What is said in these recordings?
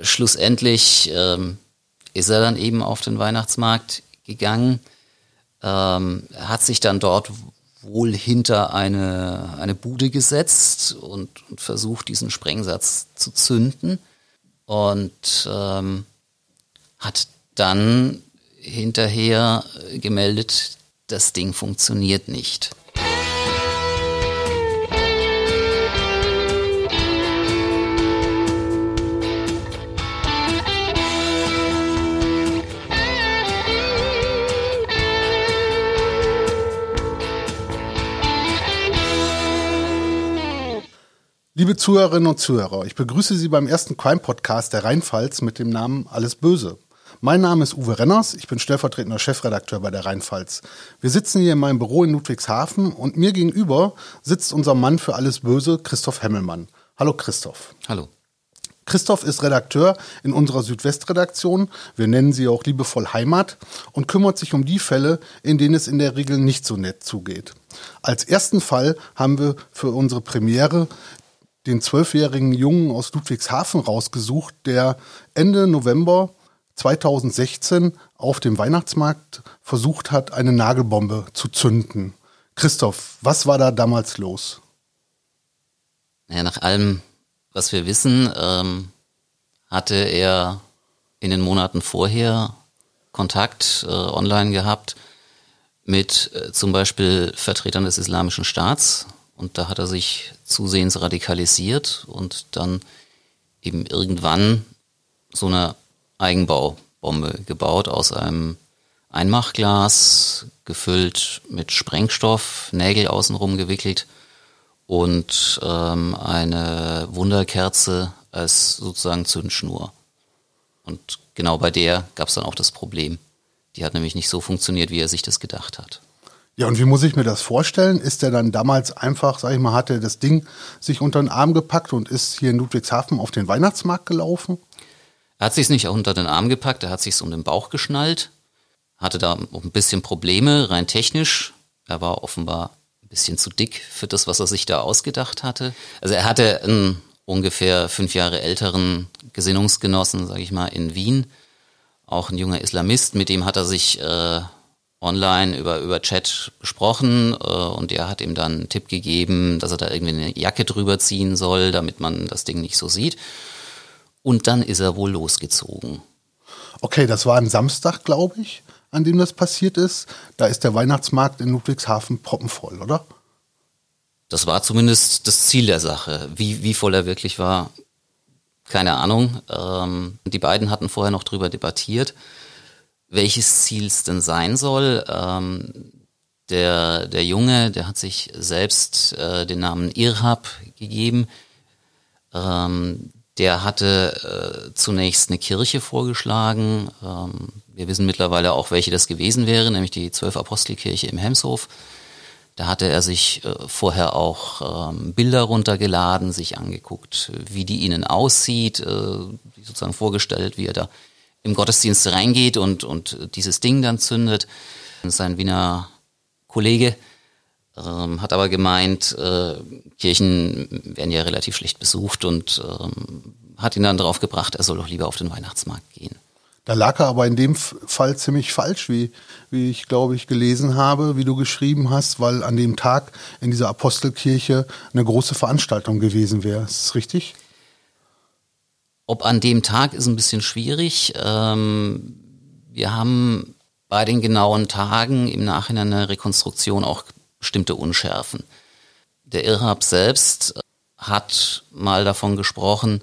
schlussendlich ähm, ist er dann eben auf den Weihnachtsmarkt gegangen, ähm, hat sich dann dort wohl hinter eine, eine Bude gesetzt und, und versucht, diesen Sprengsatz zu zünden und ähm, hat dann hinterher gemeldet, das Ding funktioniert nicht. Liebe Zuhörerinnen und Zuhörer, ich begrüße Sie beim ersten Crime-Podcast der Rheinpfalz mit dem Namen Alles Böse. Mein Name ist Uwe Renners, ich bin stellvertretender Chefredakteur bei der Rheinpfalz. Wir sitzen hier in meinem Büro in Ludwigshafen und mir gegenüber sitzt unser Mann für Alles Böse, Christoph Hemmelmann. Hallo Christoph. Hallo. Christoph ist Redakteur in unserer Südwestredaktion, wir nennen sie auch liebevoll Heimat, und kümmert sich um die Fälle, in denen es in der Regel nicht so nett zugeht. Als ersten Fall haben wir für unsere Premiere den zwölfjährigen Jungen aus Ludwigshafen rausgesucht, der Ende November 2016 auf dem Weihnachtsmarkt versucht hat, eine Nagelbombe zu zünden. Christoph, was war da damals los? Naja, nach allem, was wir wissen, ähm, hatte er in den Monaten vorher Kontakt äh, online gehabt mit äh, zum Beispiel Vertretern des Islamischen Staats, und da hat er sich zusehends radikalisiert und dann eben irgendwann so eine Eigenbaubombe gebaut aus einem Einmachglas, gefüllt mit Sprengstoff, Nägel außenrum gewickelt und ähm, eine Wunderkerze als sozusagen Zündschnur. Und genau bei der gab es dann auch das Problem. Die hat nämlich nicht so funktioniert, wie er sich das gedacht hat. Ja, und wie muss ich mir das vorstellen? Ist der dann damals einfach, sag ich mal, hat er das Ding sich unter den Arm gepackt und ist hier in Ludwigshafen auf den Weihnachtsmarkt gelaufen? Er hat sich nicht unter den Arm gepackt, er hat sich um den Bauch geschnallt, hatte da ein bisschen Probleme, rein technisch. Er war offenbar ein bisschen zu dick für das, was er sich da ausgedacht hatte. Also er hatte einen ungefähr fünf Jahre älteren Gesinnungsgenossen, sage ich mal, in Wien, auch ein junger Islamist, mit dem hat er sich äh, online über, über Chat besprochen äh, und der hat ihm dann einen Tipp gegeben, dass er da irgendwie eine Jacke drüber ziehen soll, damit man das Ding nicht so sieht. Und dann ist er wohl losgezogen. Okay, das war ein Samstag, glaube ich, an dem das passiert ist. Da ist der Weihnachtsmarkt in Ludwigshafen proppenvoll, oder? Das war zumindest das Ziel der Sache. Wie, wie voll er wirklich war, keine Ahnung. Ähm, die beiden hatten vorher noch drüber debattiert welches Ziel es denn sein soll. Ähm, der, der Junge, der hat sich selbst äh, den Namen Irhab gegeben. Ähm, der hatte äh, zunächst eine Kirche vorgeschlagen. Ähm, wir wissen mittlerweile auch, welche das gewesen wäre, nämlich die Zwölf Apostelkirche im Hemshof. Da hatte er sich äh, vorher auch ähm, Bilder runtergeladen, sich angeguckt, wie die ihnen aussieht, äh, sozusagen vorgestellt, wie er da im Gottesdienst reingeht und, und dieses Ding dann zündet. Sein Wiener Kollege ähm, hat aber gemeint, äh, Kirchen werden ja relativ schlecht besucht und ähm, hat ihn dann darauf gebracht, er soll doch lieber auf den Weihnachtsmarkt gehen. Da lag er aber in dem Fall ziemlich falsch, wie, wie ich glaube ich gelesen habe, wie du geschrieben hast, weil an dem Tag in dieser Apostelkirche eine große Veranstaltung gewesen wäre. Ist das richtig? Ob an dem Tag ist ein bisschen schwierig. Ähm, wir haben bei den genauen Tagen im Nachhinein eine Rekonstruktion auch bestimmte Unschärfen. Der Irhab selbst hat mal davon gesprochen,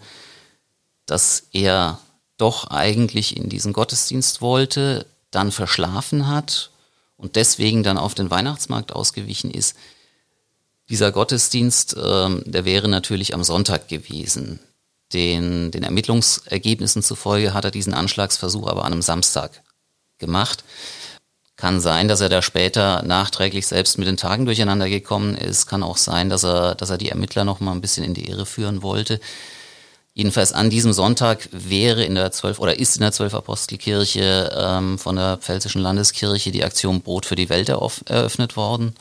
dass er doch eigentlich in diesen Gottesdienst wollte, dann verschlafen hat und deswegen dann auf den Weihnachtsmarkt ausgewichen ist. Dieser Gottesdienst, äh, der wäre natürlich am Sonntag gewesen. Den, den Ermittlungsergebnissen zufolge hat er diesen Anschlagsversuch aber an einem Samstag gemacht. Kann sein, dass er da später nachträglich selbst mit den Tagen durcheinander gekommen ist. Kann auch sein, dass er, dass er die Ermittler noch mal ein bisschen in die Irre führen wollte. Jedenfalls an diesem Sonntag wäre in der zwölf oder ist in der zwölf Apostelkirche ähm, von der Pfälzischen Landeskirche die Aktion Brot für die Welt eröffnet worden.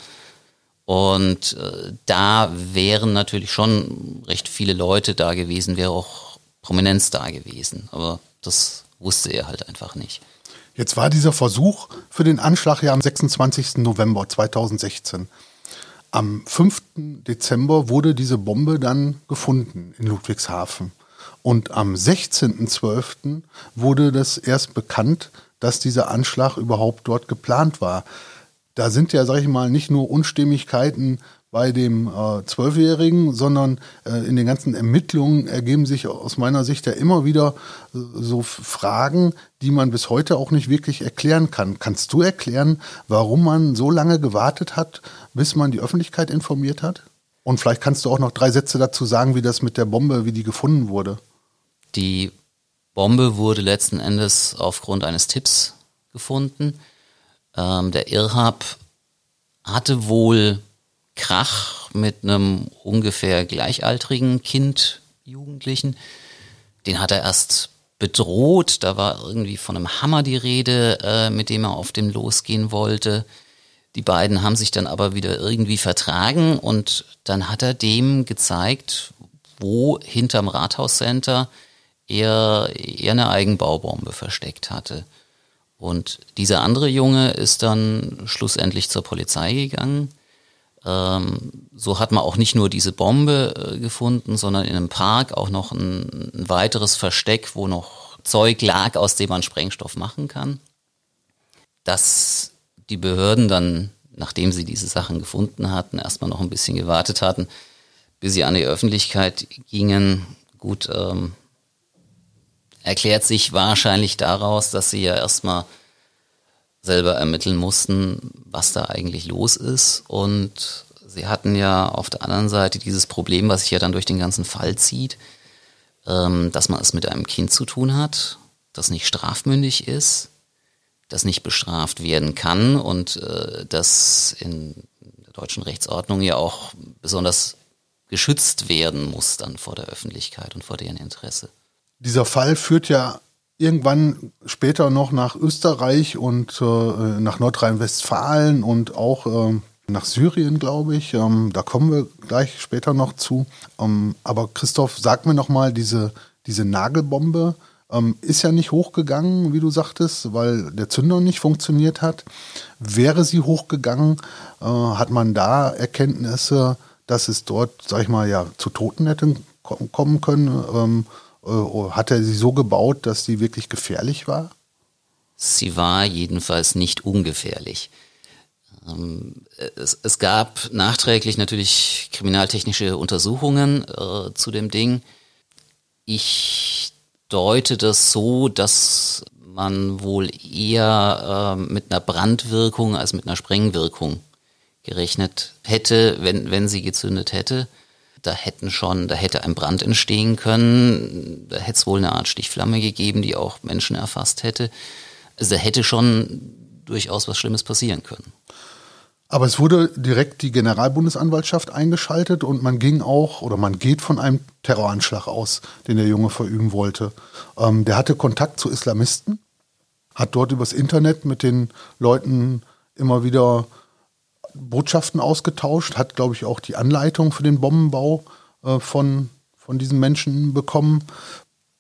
Und äh, da wären natürlich schon recht viele Leute da gewesen, wäre auch Prominenz da gewesen. Aber das wusste er halt einfach nicht. Jetzt war dieser Versuch für den Anschlag ja am 26. November 2016. Am 5. Dezember wurde diese Bombe dann gefunden in Ludwigshafen. Und am 16.12. wurde das erst bekannt, dass dieser Anschlag überhaupt dort geplant war. Da sind ja, sag ich mal, nicht nur Unstimmigkeiten bei dem äh, Zwölfjährigen, sondern äh, in den ganzen Ermittlungen ergeben sich aus meiner Sicht ja immer wieder äh, so Fragen, die man bis heute auch nicht wirklich erklären kann. Kannst du erklären, warum man so lange gewartet hat, bis man die Öffentlichkeit informiert hat? Und vielleicht kannst du auch noch drei Sätze dazu sagen, wie das mit der Bombe, wie die gefunden wurde. Die Bombe wurde letzten Endes aufgrund eines Tipps gefunden. Ähm, der Irhab hatte wohl Krach mit einem ungefähr gleichaltrigen Kind, Jugendlichen. Den hat er erst bedroht. Da war irgendwie von einem Hammer die Rede, äh, mit dem er auf den losgehen wollte. Die beiden haben sich dann aber wieder irgendwie vertragen und dann hat er dem gezeigt, wo hinterm Rathauscenter er, er eine Eigenbaubombe versteckt hatte. Und dieser andere Junge ist dann schlussendlich zur Polizei gegangen ähm, so hat man auch nicht nur diese Bombe äh, gefunden, sondern in einem Park auch noch ein, ein weiteres Versteck, wo noch Zeug lag, aus dem man Sprengstoff machen kann. Dass die Behörden dann, nachdem sie diese Sachen gefunden hatten, erstmal noch ein bisschen gewartet hatten, bis sie an die Öffentlichkeit gingen. Gut, ähm, erklärt sich wahrscheinlich daraus, dass sie ja erstmal selber ermitteln mussten, was da eigentlich los ist. Und sie hatten ja auf der anderen Seite dieses Problem, was sich ja dann durch den ganzen Fall zieht, ähm, dass man es mit einem Kind zu tun hat, das nicht strafmündig ist, das nicht bestraft werden kann und äh, das in der deutschen Rechtsordnung ja auch besonders geschützt werden muss dann vor der Öffentlichkeit und vor deren Interesse. Dieser Fall führt ja irgendwann später noch nach Österreich und äh, nach Nordrhein-Westfalen und auch äh, nach Syrien, glaube ich. Ähm, da kommen wir gleich später noch zu. Ähm, aber Christoph, sag mir noch mal, diese, diese Nagelbombe ähm, ist ja nicht hochgegangen, wie du sagtest, weil der Zünder nicht funktioniert hat. Wäre sie hochgegangen, äh, hat man da Erkenntnisse, dass es dort, sag ich mal, ja, zu Toten hätte kommen können? Äh, hat er sie so gebaut, dass sie wirklich gefährlich war? Sie war jedenfalls nicht ungefährlich. Ähm, es, es, gab nachträglich natürlich kriminaltechnische Untersuchungen äh, zu dem Ding. Ich deute das so, dass man wohl eher äh, mit einer Brandwirkung als mit einer Sprengwirkung gerechnet hätte, wenn, wenn sie gezündet hätte da hätten schon, da hätte ein Brand entstehen können, da hätte es wohl eine Art Stichflamme gegeben, die auch Menschen erfasst hätte. Also da hätte schon durchaus was Schlimmes passieren können. Aber es wurde direkt die Generalbundesanwaltschaft eingeschaltet und man ging auch oder man geht von einem Terroranschlag aus, den der Junge verüben wollte. Ähm, der hatte Kontakt zu Islamisten, hat dort übers Internet mit den Leuten immer wieder Botschaften ausgetauscht, hat, glaube ich, auch die Anleitung für den Bombenbau äh, von, von diesen Menschen bekommen.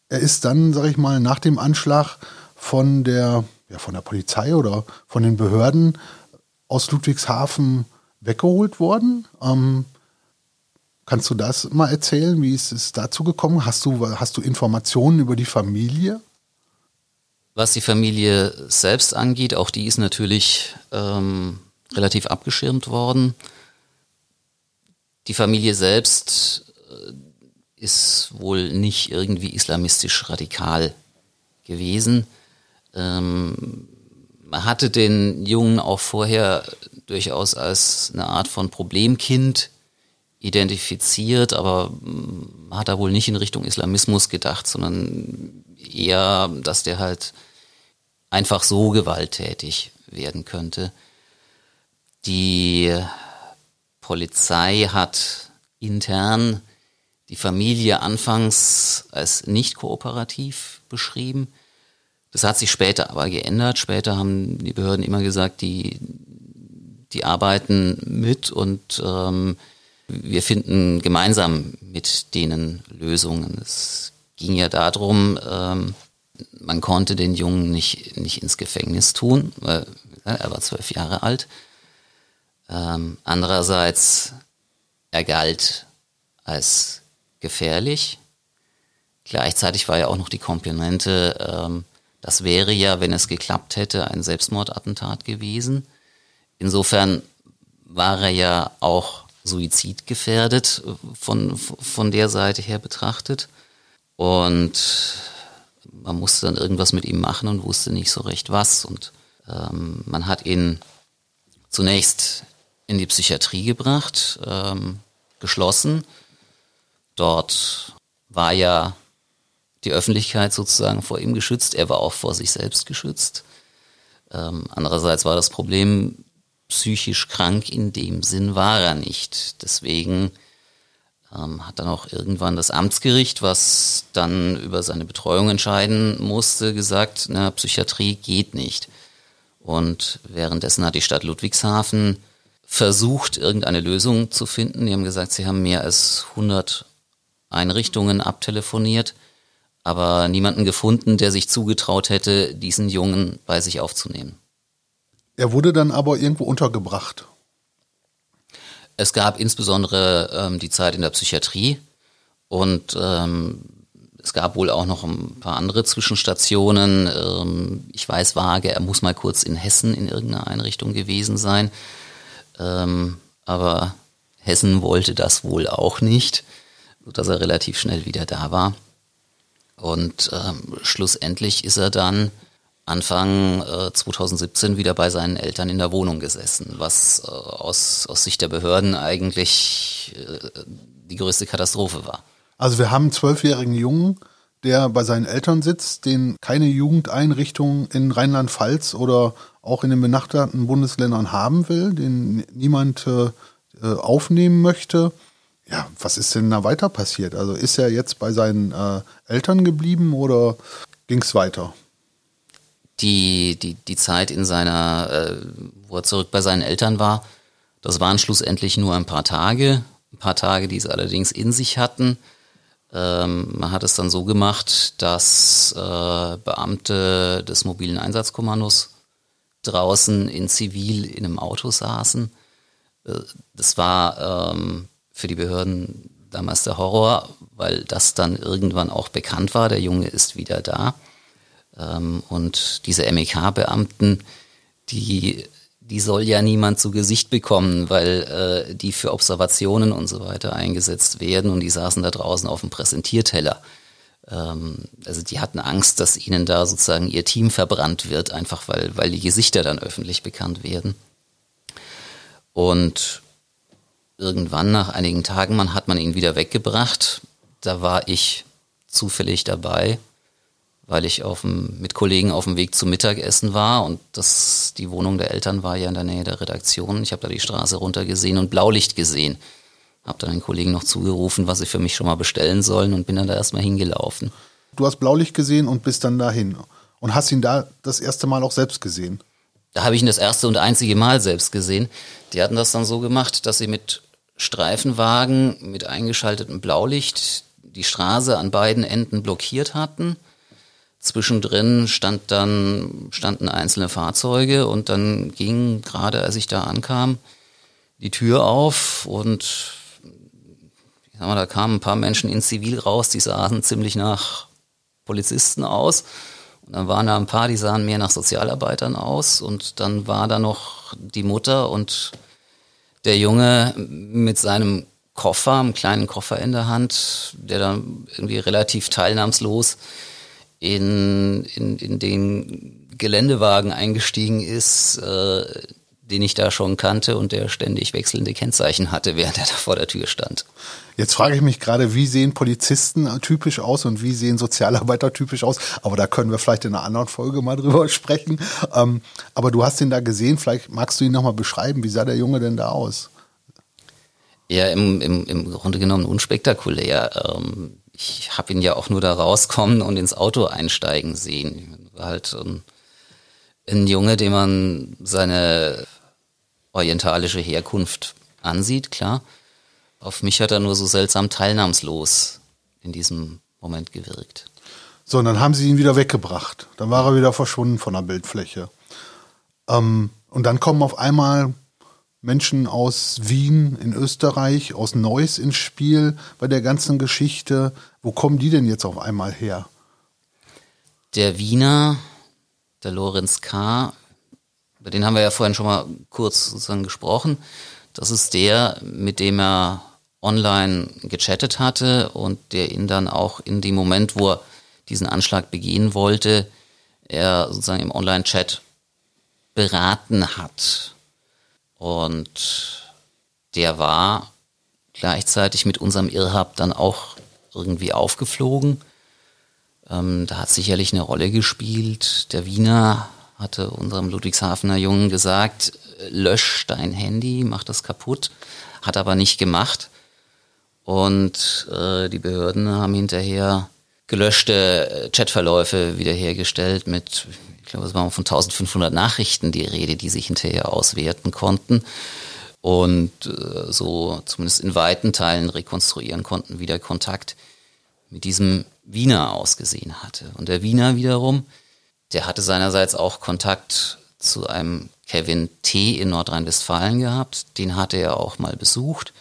Er ist dann, sage ich mal, nach dem Anschlag von der, ja, von der Polizei oder von den Behörden aus Ludwigshafen weggeholt worden. Ähm, kannst du das mal erzählen? Wie ist es dazu gekommen? Hast du, hast du Informationen über die Familie? Was die Familie selbst angeht, auch die ist natürlich ähm, relativ abgeschirmt worden. Die Familie selbst äh, ist wohl nicht irgendwie islamistisch radikal gewesen. Ähm, man hatte den Jungen auch vorher durchaus als eine Art von Problemkind identifiziert, aber man hat da wohl nicht in Richtung Islamismus gedacht, sondern eher, dass der halt einfach so gewalttätig werden könnte. Die Polizei hat intern die Familie anfangs als nicht kooperativ beschrieben. Das hat sich später aber geändert. Später haben die Behörden immer gesagt, die, die arbeiten mit und ähm, wir finden gemeinsam mit denen Lösungen. Es ging ja darum, ähm, man konnte den Jungen nicht, nicht ins Gefängnis tun, weil er war zwölf Jahre alt. Ähm, andererseits, er galt als gefährlich. Gleichzeitig war ja auch noch die Komponente, ähm, das wäre ja, wenn es geklappt hätte, ein Selbstmordattentat gewesen. Insofern war er ja auch suizidgefährdet von, von der Seite her betrachtet. Und man musste dann irgendwas mit ihm machen und wusste nicht so recht was. Und ähm, man hat ihn zunächst in die Psychiatrie gebracht, ähm, geschlossen. Dort war ja die Öffentlichkeit sozusagen vor ihm geschützt. Er war auch vor sich selbst geschützt. Ähm, andererseits war das Problem, psychisch krank in dem Sinn war er nicht. Deswegen ähm, hat dann auch irgendwann das Amtsgericht, was dann über seine Betreuung entscheiden musste, gesagt, na, Psychiatrie geht nicht. Und währenddessen hat die Stadt Ludwigshafen versucht, irgendeine Lösung zu finden. Die haben gesagt, sie haben mehr als 100 Einrichtungen abtelefoniert, aber niemanden gefunden, der sich zugetraut hätte, diesen Jungen bei sich aufzunehmen. Er wurde dann aber irgendwo untergebracht. Es gab insbesondere ähm, die Zeit in der Psychiatrie und ähm, es gab wohl auch noch ein paar andere Zwischenstationen. Ähm, ich weiß vage, er muss mal kurz in Hessen in irgendeiner Einrichtung gewesen sein. Ähm, aber Hessen wollte das wohl auch nicht, sodass er relativ schnell wieder da war. Und ähm, schlussendlich ist er dann Anfang äh, 2017 wieder bei seinen Eltern in der Wohnung gesessen, was äh, aus, aus Sicht der Behörden eigentlich äh, die größte Katastrophe war. Also wir haben einen zwölfjährigen Jungen, der bei seinen Eltern sitzt, den keine Jugendeinrichtung in Rheinland-Pfalz oder auch in den benachbarten Bundesländern haben will, den niemand äh, äh, aufnehmen möchte. Ja, was ist denn da weiter passiert? Also ist er jetzt bei seinen äh, Eltern geblieben oder ging es weiter? die, die, die Zeit in seiner, äh, wo er zurück bei seinen Eltern war, das waren schlussendlich nur ein paar Tage, ein paar Tage, die es allerdings in sich hatten. Ähm, man hat es dann so gemacht, dass äh, Beamte des mobilen Einsatzkommandos draußen in Zivil in einem Auto saßen. Äh, das war ähm, für die Behörden damals der Horror, weil das dann irgendwann auch bekannt war, der Junge ist wieder da. Ähm, und diese MEK-Beamten, die, die soll ja niemand zu Gesicht bekommen, weil äh, die für Observationen und so weiter eingesetzt werden und die saßen da draußen auf dem Präsentierteller. Ähm, also die hatten Angst, dass ihnen da sozusagen ihr Team verbrannt wird, einfach weil, weil die Gesichter dann öffentlich bekannt werden. Und irgendwann nach einigen Tagen man, hat man ihn wieder weggebracht. Da war ich zufällig dabei weil ich auf dem, mit Kollegen auf dem Weg zum Mittagessen war und das, die Wohnung der Eltern war ja in der Nähe der Redaktion. Ich habe da die Straße runter gesehen und Blaulicht gesehen. Habe dann den Kollegen noch zugerufen, was sie für mich schon mal bestellen sollen und bin dann da erstmal hingelaufen. Du hast Blaulicht gesehen und bist dann dahin und hast ihn da das erste Mal auch selbst gesehen. Da habe ich ihn das erste und einzige Mal selbst gesehen. Die hatten das dann so gemacht, dass sie mit Streifenwagen mit eingeschaltetem Blaulicht die Straße an beiden Enden blockiert hatten Zwischendrin stand dann, standen einzelne Fahrzeuge und dann ging gerade, als ich da ankam, die Tür auf und ich sag mal, da kamen ein paar Menschen in Zivil raus, die sahen ziemlich nach Polizisten aus. Und dann waren da ein paar, die sahen mehr nach Sozialarbeitern aus. Und dann war da noch die Mutter und der Junge mit seinem Koffer, einem kleinen Koffer in der Hand, der dann irgendwie relativ teilnahmslos in, in, in den Geländewagen eingestiegen ist, äh, den ich da schon kannte und der ständig wechselnde Kennzeichen hatte, während er da vor der Tür stand. Jetzt frage ich mich gerade, wie sehen Polizisten typisch aus und wie sehen Sozialarbeiter typisch aus? Aber da können wir vielleicht in einer anderen Folge mal drüber sprechen. Ähm, aber du hast ihn da gesehen, vielleicht magst du ihn nochmal beschreiben. Wie sah der Junge denn da aus? Ja, im, im, im Grunde genommen unspektakulär. Ähm, ich habe ihn ja auch nur da rauskommen und ins Auto einsteigen sehen. Halt ein, ein Junge, dem man seine orientalische Herkunft ansieht, klar. Auf mich hat er nur so seltsam teilnahmslos in diesem Moment gewirkt. So, und dann haben sie ihn wieder weggebracht. Dann war er wieder verschwunden von der Bildfläche. Ähm, und dann kommen auf einmal Menschen aus Wien in Österreich, aus Neuss ins Spiel bei der ganzen Geschichte. Wo kommen die denn jetzt auf einmal her? Der Wiener, der Lorenz K., über den haben wir ja vorhin schon mal kurz sozusagen gesprochen. Das ist der, mit dem er online gechattet hatte und der ihn dann auch in dem Moment, wo er diesen Anschlag begehen wollte, er sozusagen im Online-Chat beraten hat. Und der war gleichzeitig mit unserem Irrhab dann auch irgendwie aufgeflogen. Ähm, da hat sicherlich eine Rolle gespielt. Der Wiener hatte unserem Ludwigshafener Jungen gesagt, lösch dein Handy, mach das kaputt. Hat aber nicht gemacht. Und äh, die Behörden haben hinterher gelöschte Chatverläufe wiederhergestellt mit, ich glaube, es waren von 1500 Nachrichten die Rede, die sich hinterher auswerten konnten und äh, so zumindest in weiten Teilen rekonstruieren konnten, wie der Kontakt mit diesem Wiener ausgesehen hatte. Und der Wiener wiederum, der hatte seinerseits auch Kontakt zu einem Kevin T. in Nordrhein-Westfalen gehabt. Den hatte er auch mal besucht.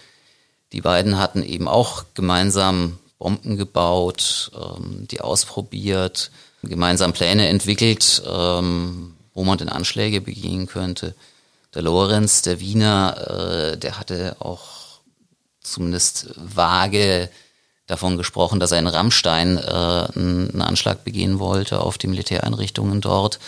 Die beiden hatten eben auch gemeinsam Bomben gebaut, ähm, die ausprobiert, gemeinsam Pläne entwickelt, ähm, wo man denn Anschläge begehen könnte. Der Lorenz, der Wiener, äh, der hatte auch zumindest vage davon gesprochen, dass er in Rammstein äh, einen Anschlag begehen wollte auf die Militäreinrichtungen dort,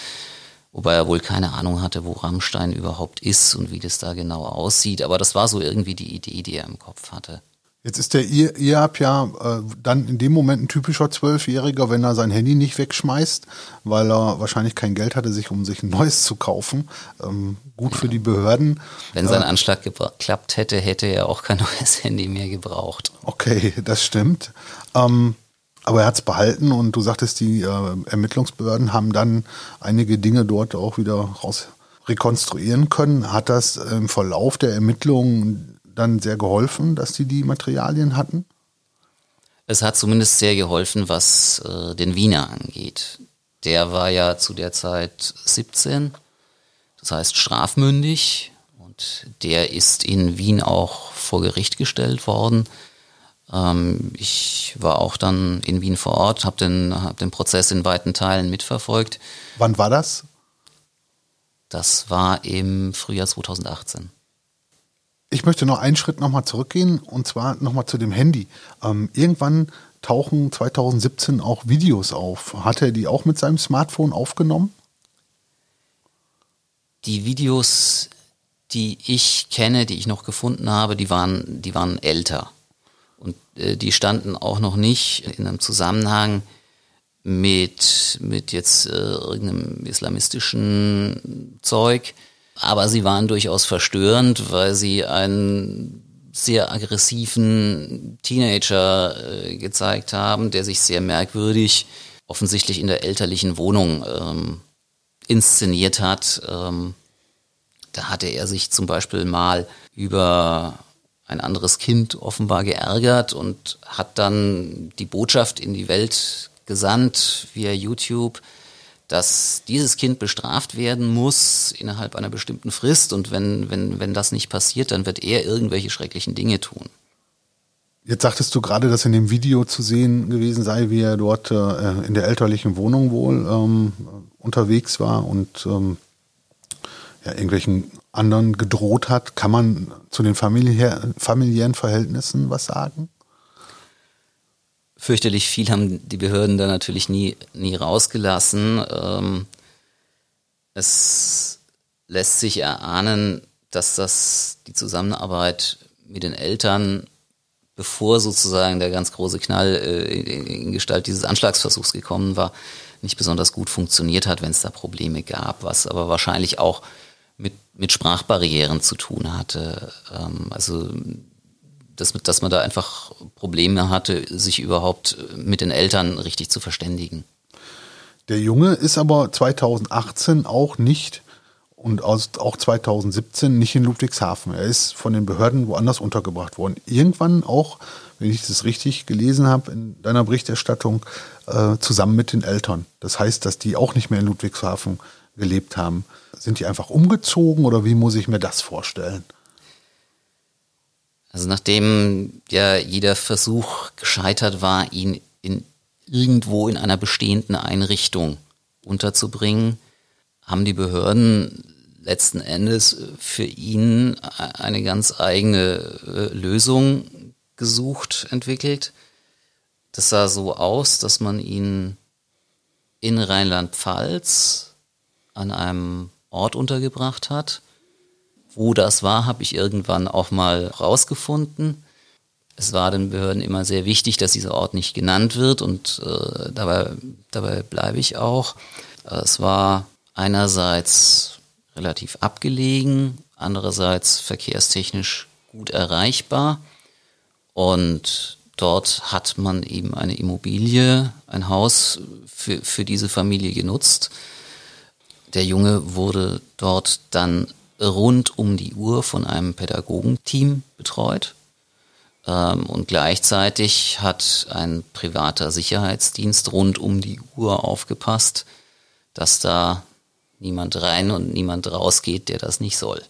wobei er wohl keine Ahnung hatte, wo Rammstein überhaupt ist und wie das da genau aussieht. Aber das war so irgendwie die Idee, die er im Kopf hatte. Jetzt ist der IAP ja äh, dann in dem Moment ein typischer Zwölfjähriger, wenn er sein Handy nicht wegschmeißt, weil er wahrscheinlich kein Geld hatte, sich um sich ein neues zu kaufen. Ähm, gut ja. für die Behörden. Wenn sein äh, Anschlag geklappt hätte, hätte er auch kein neues Handy mehr gebraucht. Okay, das stimmt. Ähm, aber er hat es behalten und du sagtest, die äh, Ermittlungsbehörden haben dann einige Dinge dort auch wieder raus rekonstruieren können. Hat das im Verlauf der Ermittlungen dann sehr geholfen, dass sie die Materialien hatten? Es hat zumindest sehr geholfen, was äh, den Wiener angeht. Der war ja zu der Zeit 17, das heißt strafmündig und der ist in Wien auch vor Gericht gestellt worden. Ähm, ich war auch dann in Wien vor Ort, habe den, hab den Prozess in weiten Teilen mitverfolgt. Wann war das? Das war im Frühjahr 2018. Ich möchte noch einen Schritt nochmal zurückgehen und zwar nochmal zu dem Handy. Ähm, irgendwann tauchen 2017 auch Videos auf. Hat er die auch mit seinem Smartphone aufgenommen? Die Videos, die ich kenne, die ich noch gefunden habe, die waren, die waren älter. Und äh, die standen auch noch nicht in einem Zusammenhang mit, mit jetzt äh, irgendeinem islamistischen Zeug, aber sie waren durchaus verstörend, weil sie einen sehr aggressiven Teenager äh, gezeigt haben, der sich sehr merkwürdig offensichtlich in der elterlichen Wohnung ähm, inszeniert hat. Ähm, da hatte er sich zum Beispiel mal über ein anderes Kind offenbar geärgert und hat dann die Botschaft in die Welt gesandt via YouTube, dass dieses Kind bestraft werden muss innerhalb einer bestimmten Frist und wenn, wenn, wenn das nicht passiert, dann wird er irgendwelche schrecklichen Dinge tun. Jetzt sagtest du gerade, dass in dem Video zu sehen gewesen sei, wie er dort äh, in der elterlichen Wohnung wohl ähm, unterwegs war und ähm, ja, irgendwelchen anderen gedroht hat. Kann man zu den familiär, familiären Verhältnissen was sagen? Fürchterlich viel haben die Behörden da natürlich nie, nie rausgelassen. Ähm, es lässt sich erahnen, dass das die Zusammenarbeit mit den Eltern, bevor sozusagen der ganz große Knall äh, in Gestalt dieses Anschlagsversuchs gekommen war, nicht besonders gut funktioniert hat, wenn es da Probleme gab, was aber wahrscheinlich auch mit, mit Sprachbarrieren zu tun hatte. Ähm, also dass, dass man da einfach Probleme hatte, sich überhaupt mit den Eltern richtig zu verständigen. Der Junge ist aber 2018 auch nicht und auch 2017 nicht in Ludwigshafen. Er ist von den Behörden woanders untergebracht worden. Irgendwann auch, wenn ich das richtig gelesen habe in deiner Berichterstattung, äh, zusammen mit den Eltern. Das heißt, dass die auch nicht mehr in Ludwigshafen gelebt haben. Sind die einfach umgezogen oder wie muss ich mir das vorstellen? Also nachdem ja jeder Versuch gescheitert war, ihn in irgendwo in einer bestehenden Einrichtung unterzubringen, haben die Behörden letzten Endes für ihn eine ganz eigene äh, Lösung gesucht, entwickelt. Das sah so aus, dass man ihn in Rheinland-Pfalz an einem Ort untergebracht hat. Wo das war, habe ich irgendwann auch mal rausgefunden. Es war den Behörden immer sehr wichtig, dass dieser Ort nicht genannt wird und äh, dabei, dabei bleibe ich auch. Es war einerseits relativ abgelegen, andererseits verkehrstechnisch gut erreichbar und dort hat man eben eine Immobilie, ein Haus für, für diese Familie genutzt. Der Junge wurde dort dann rund um die Uhr von einem Pädagogenteam betreut. Ähm, und gleichzeitig hat ein privater Sicherheitsdienst rund um die Uhr aufgepasst, dass da niemand rein und niemand rausgeht, der das nicht soll.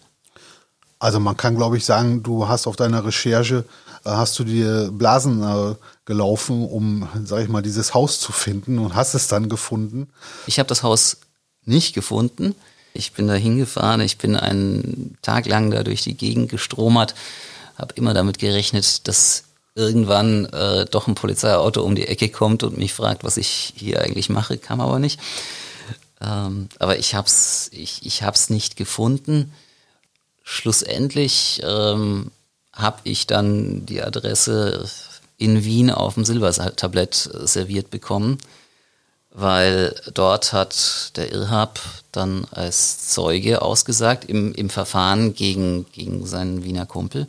Also man kann, glaube ich, sagen, du hast auf deiner Recherche, äh, hast du dir Blasen äh, gelaufen, um, sag ich mal, dieses Haus zu finden und hast es dann gefunden. Ich habe das Haus nicht gefunden. Ich bin da hingefahren, ich bin einen Tag lang da durch die Gegend gestromert, habe immer damit gerechnet, dass irgendwann äh, doch ein Polizeiauto um die Ecke kommt und mich fragt, was ich hier eigentlich mache, kam aber nicht. Ähm, aber ich hab's, ich, ich hab's nicht gefunden. Schlussendlich ähm, habe ich dann die Adresse in Wien auf dem Silbertablett serviert bekommen, weil dort hat der Irhab dann als Zeuge ausgesagt im, im Verfahren gegen, gegen seinen Wiener Kumpel.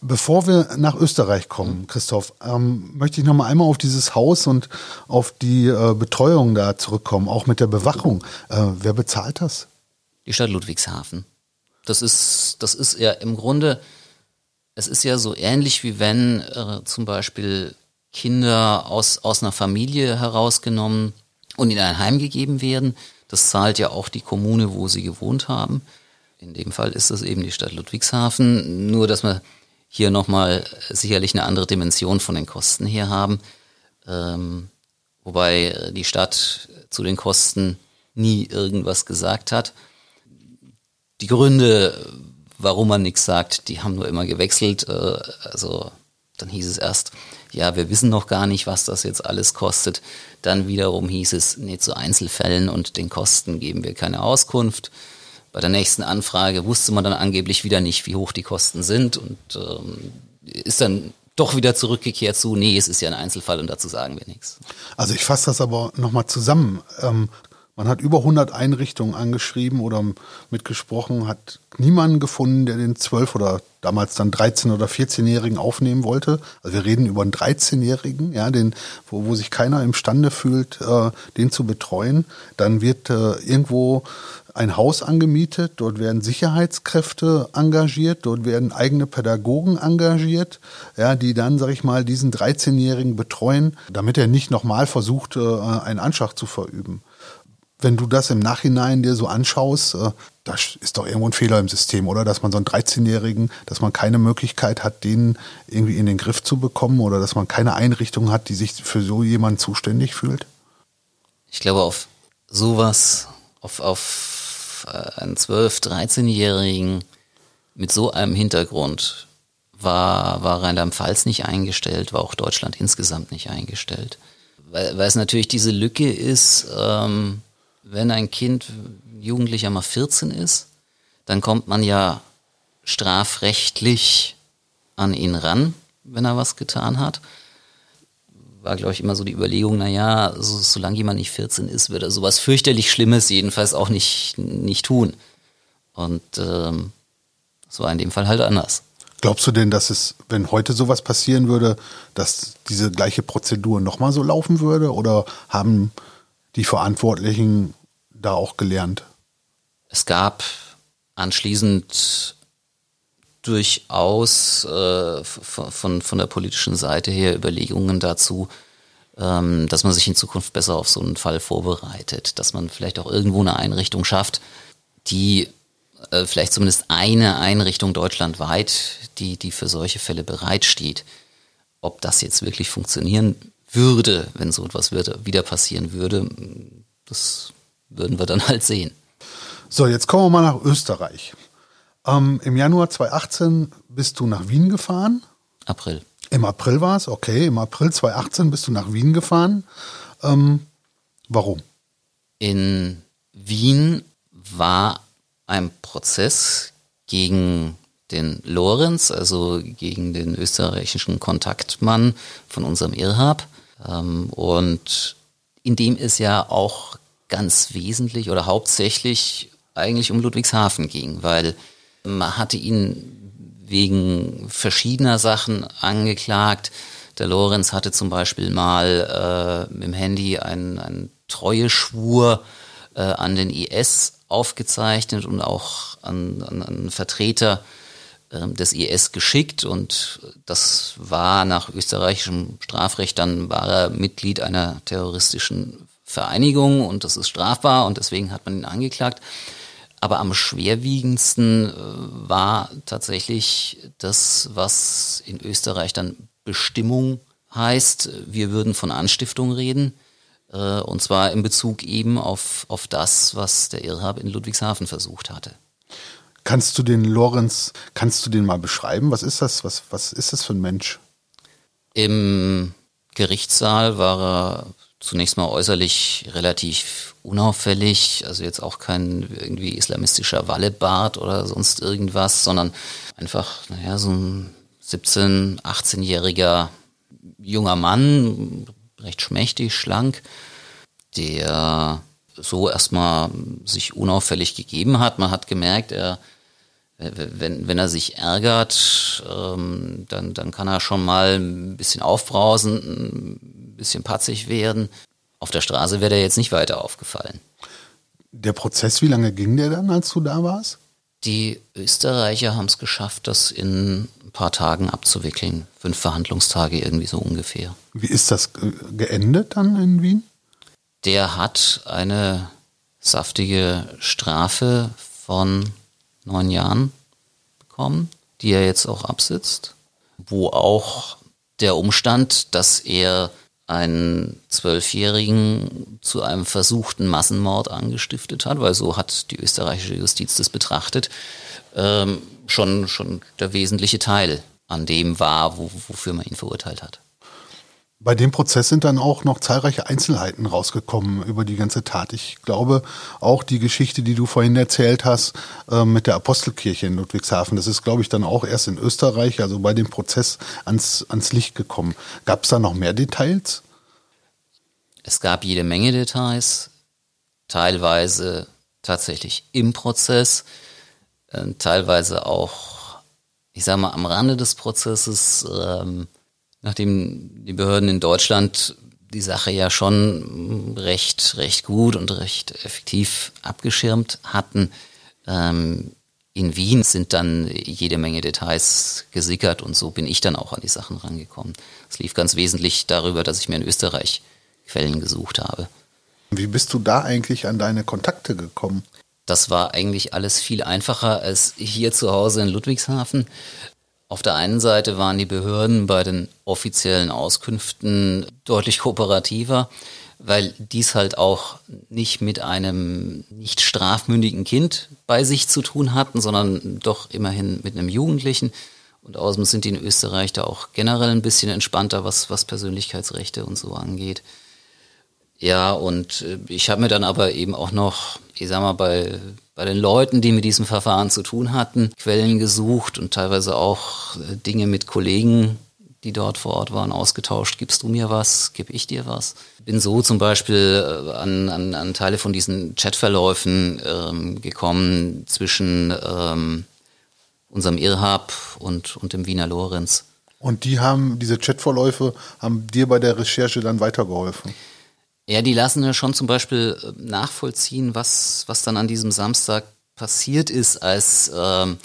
Bevor wir nach Österreich kommen, Christoph, ähm, möchte ich noch mal einmal auf dieses Haus und auf die äh, Betreuung da zurückkommen, auch mit der Bewachung. Äh, wer bezahlt das? Die Stadt Ludwigshafen. Das ist, das ist ja im Grunde, es ist ja so ähnlich wie wenn äh, zum Beispiel Kinder aus, aus einer Familie herausgenommen und in ein Heim gegeben werden. Das zahlt ja auch die Kommune, wo sie gewohnt haben. In dem Fall ist das eben die Stadt Ludwigshafen. Nur, dass man hier nochmal sicherlich eine andere Dimension von den Kosten her haben. Ähm, wobei die Stadt zu den Kosten nie irgendwas gesagt hat. Die Gründe, warum man nichts sagt, die haben nur immer gewechselt. Äh, also dann hieß es erst, ja, wir wissen noch gar nicht, was das jetzt alles kostet. Dann wiederum hieß es, nee, zu Einzelfällen und den Kosten geben wir keine Auskunft. Bei der nächsten Anfrage wusste man dann angeblich wieder nicht, wie hoch die Kosten sind und ähm, ist dann doch wieder zurückgekehrt zu, nee, es ist ja ein Einzelfall und dazu sagen wir nichts. Also ich fasse das aber nochmal zusammen. Ähm, man hat über 100 Einrichtungen angeschrieben oder mitgesprochen, hat niemanden gefunden, der den 12 oder damals dann 13 oder 14-Jährigen aufnehmen wollte. Also wir reden über einen 13-Jährigen, ja, den, wo, wo sich keiner imstande fühlt, äh, den zu betreuen. Dann wird äh, irgendwo ein Haus angemietet, dort werden Sicherheitskräfte engagiert, dort werden eigene Pädagogen engagiert, ja, die dann, sag ich mal, diesen 13-Jährigen betreuen, damit er nicht nochmal versucht, äh, einen Anschlag zu verüben. Wenn du das im Nachhinein dir so anschaust, äh, da ist doch irgendwo ein Fehler im System, oder? Dass man so einen 13-Jährigen, dass man keine Möglichkeit hat, den irgendwie in den Griff zu bekommen oder dass man keine Einrichtung hat, die sich für so jemanden zuständig fühlt? Ich glaube, auf sowas, auf, auf äh, einen 12-, 13-Jährigen mit so einem Hintergrund war, war Rheinland-Pfalz nicht eingestellt, war auch Deutschland insgesamt nicht eingestellt. Weil, weil es natürlich diese Lücke ist, ähm, wenn ein Kind, Jugendlicher mal 14 ist, dann kommt man ja strafrechtlich an ihn ran, wenn er was getan hat war, glaube ich, immer so die Überlegung, naja, so, solange jemand nicht 14 ist, wird er sowas fürchterlich Schlimmes jedenfalls auch nicht, nicht tun. Und ähm, das war in dem Fall halt anders. Glaubst du denn, dass es, wenn heute sowas passieren würde, dass diese gleiche Prozedur nochmal so laufen würde? Oder haben die Verantwortlichen da auch gelernt? Es gab anschließend durchaus äh, von, von der politischen Seite her Überlegungen dazu, ähm, dass man sich in Zukunft besser auf so einen Fall vorbereitet, dass man vielleicht auch irgendwo eine Einrichtung schafft, die äh, vielleicht zumindest eine Einrichtung deutschlandweit, die, die für solche Fälle bereitsteht. Ob das jetzt wirklich funktionieren würde, wenn so etwas wieder passieren würde, das würden wir dann halt sehen. So, jetzt kommen wir mal nach Österreich. Ähm, Im Januar 2018 bist du nach Wien gefahren. April. Im April war es, okay. Im April 2018 bist du nach Wien gefahren. Ähm, warum? In Wien war ein Prozess gegen den Lorenz, also gegen den österreichischen Kontaktmann von unserem Irhab. Ähm, und in dem es ja auch ganz wesentlich oder hauptsächlich eigentlich um Ludwigshafen ging, weil man hatte ihn wegen verschiedener Sachen angeklagt. Der Lorenz hatte zum Beispiel mal äh, im Handy einen, einen Treueschwur äh, an den IS aufgezeichnet und auch an, an, an Vertreter des IS geschickt. Und das war nach österreichischem Strafrecht, dann war er Mitglied einer terroristischen Vereinigung und das ist strafbar und deswegen hat man ihn angeklagt. Aber am schwerwiegendsten äh, war tatsächlich das, was in Österreich dann Bestimmung heißt. Wir würden von Anstiftung reden. Äh, und zwar in Bezug eben auf, auf das, was der Irrhab in Ludwigshafen versucht hatte. Kannst du den Lorenz, kannst du den mal beschreiben? Was ist das? Was, was ist das für ein Mensch? Im Gerichtssaal war er zunächst mal äußerlich relativ unauffällig, also jetzt auch kein irgendwie islamistischer Wallebart oder sonst irgendwas, sondern einfach, naja, so ein 17-, 18-jähriger junger Mann, recht schmächtig, schlank, der so erstmal sich unauffällig gegeben hat. Man hat gemerkt, er, wenn, wenn er sich ärgert, ähm, dann, dann kann er schon mal ein bisschen aufbrausen, ein bisschen patzig werden. Auf der Straße wäre er jetzt nicht weiter aufgefallen. Der Prozess, wie lange ging der dann, als du da warst? Die Österreicher haben es geschafft, das in ein paar Tagen abzuwickeln. Fünf Verhandlungstage irgendwie so ungefähr. Wie ist das geendet dann in Wien? Der hat eine saftige Strafe von neun Jahren bekommen, die er jetzt auch absitzt, wo auch der Umstand, dass er einen Zwölfjährigen zu einem versuchten Massenmord angestiftet hat, weil so hat die österreichische Justiz das betrachtet, ähm, schon, schon der wesentliche Teil an dem war, wo, wofür man ihn verurteilt hat. Bei dem Prozess sind dann auch noch zahlreiche Einzelheiten rausgekommen über die ganze Tat. Ich glaube, auch die Geschichte, die du vorhin erzählt hast, äh, mit der Apostelkirche in Ludwigshafen, das ist, glaube ich, dann auch erst in Österreich, also bei dem Prozess, ans, ans Licht gekommen. Gab es da noch mehr Details? Es gab jede Menge Details, teilweise tatsächlich im Prozess, äh, teilweise auch, ich sage mal, am Rande des Prozesses. Ähm, nachdem die Behörden in Deutschland die Sache ja schon recht, recht gut und recht effektiv abgeschirmt hatten. Ähm, in Wien sind dann jede Menge Details gesickert und so bin ich dann auch an die Sachen rangekommen. Es lief ganz wesentlich darüber, dass ich mir in Österreich Quellen gesucht habe. Wie bist du da eigentlich an deine Kontakte gekommen? Das war eigentlich alles viel einfacher als hier zu Hause in Ludwigshafen. Auf der einen Seite waren die Behörden bei den offiziellen Auskünften deutlich kooperativer, weil dies halt auch nicht mit einem nicht strafmündigen Kind bei sich zu tun hatten, sondern doch immerhin mit einem Jugendlichen. Und außerdem sind die in Österreich da auch generell ein bisschen entspannter, was, was Persönlichkeitsrechte und so angeht. Ja, und äh, ich habe mir dann aber eben auch noch, ich sag mal, bei, bei den Leuten, die mit diesem Verfahren zu tun hatten, Quellen gesucht und teilweise auch äh, Dinge mit Kollegen, die dort vor Ort waren, ausgetauscht. Gibst du mir was? Gib ich dir was? Bin so zum Beispiel äh, an, an, an Teile von diesen Chatverläufen ähm, gekommen zwischen ähm, unserem Irhab und, und dem Wiener Lorenz. Und die haben, diese Chatverläufe, haben dir bei der Recherche dann weitergeholfen? Ja, die lassen ja schon zum Beispiel äh, nachvollziehen, was, was dann an diesem Samstag passiert ist, als ähm,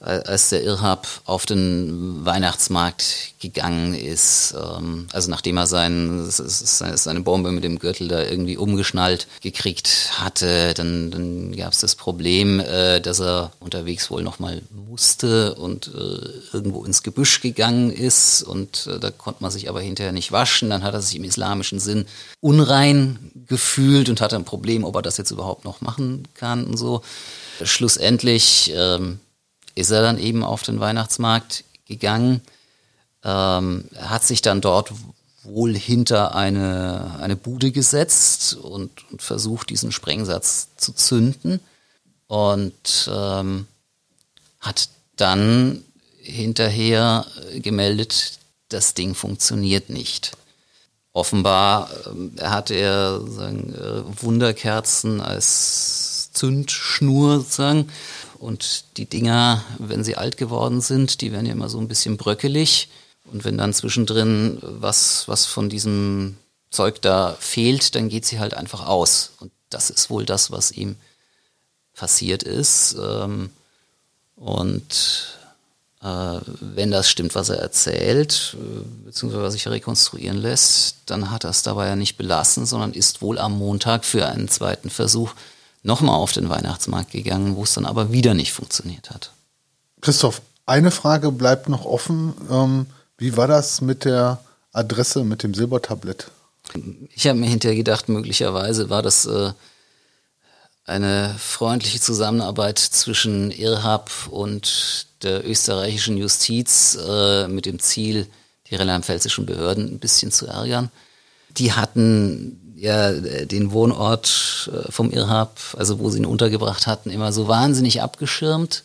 als der Irrhab auf den Weihnachtsmarkt gegangen ist. Ähm, also nachdem er sein, seine Bombe mit dem Gürtel da irgendwie umgeschnallt gekriegt hatte, dann, dann gab es das Problem, äh, dass er unterwegs wohl nochmal musste und äh, irgendwo ins Gebüsch gegangen ist und äh, da konnte man sich aber hinterher nicht waschen. Dann hat er sich im islamischen Sinn unrein gefühlt und hatte ein Problem, ob er das jetzt überhaupt noch machen kann und so. Schlussendlich ähm, ist er dann eben auf den Weihnachtsmarkt gegangen, ähm, hat sich dann dort wohl hinter eine, eine Bude gesetzt und, und versucht, diesen Sprengsatz zu zünden und ähm, hat dann hinterher gemeldet, das Ding funktioniert nicht. Offenbar äh, hatte er sagen, äh, Wunderkerzen als Zündschnur sozusagen und die Dinger, wenn sie alt geworden sind, die werden ja immer so ein bisschen bröckelig. Und wenn dann zwischendrin was, was von diesem Zeug da fehlt, dann geht sie halt einfach aus. Und das ist wohl das, was ihm passiert ist. Ähm, und äh, wenn das stimmt, was er erzählt, äh, beziehungsweise was sich rekonstruieren lässt, dann hat er es dabei ja nicht belassen, sondern ist wohl am Montag für einen zweiten Versuch nochmal auf den Weihnachtsmarkt gegangen, wo es dann aber wieder nicht funktioniert hat. Christoph, eine Frage bleibt noch offen. Ähm, wie war das mit der Adresse, mit dem Silbertablett? Ich habe mir hinterher gedacht, möglicherweise war das äh, eine freundliche Zusammenarbeit zwischen Irhab und der österreichischen Justiz äh, mit dem Ziel, die rheinland-pfälzischen Behörden ein bisschen zu ärgern. Die hatten ja den Wohnort äh, vom Irhab, also wo sie ihn untergebracht hatten, immer so wahnsinnig abgeschirmt.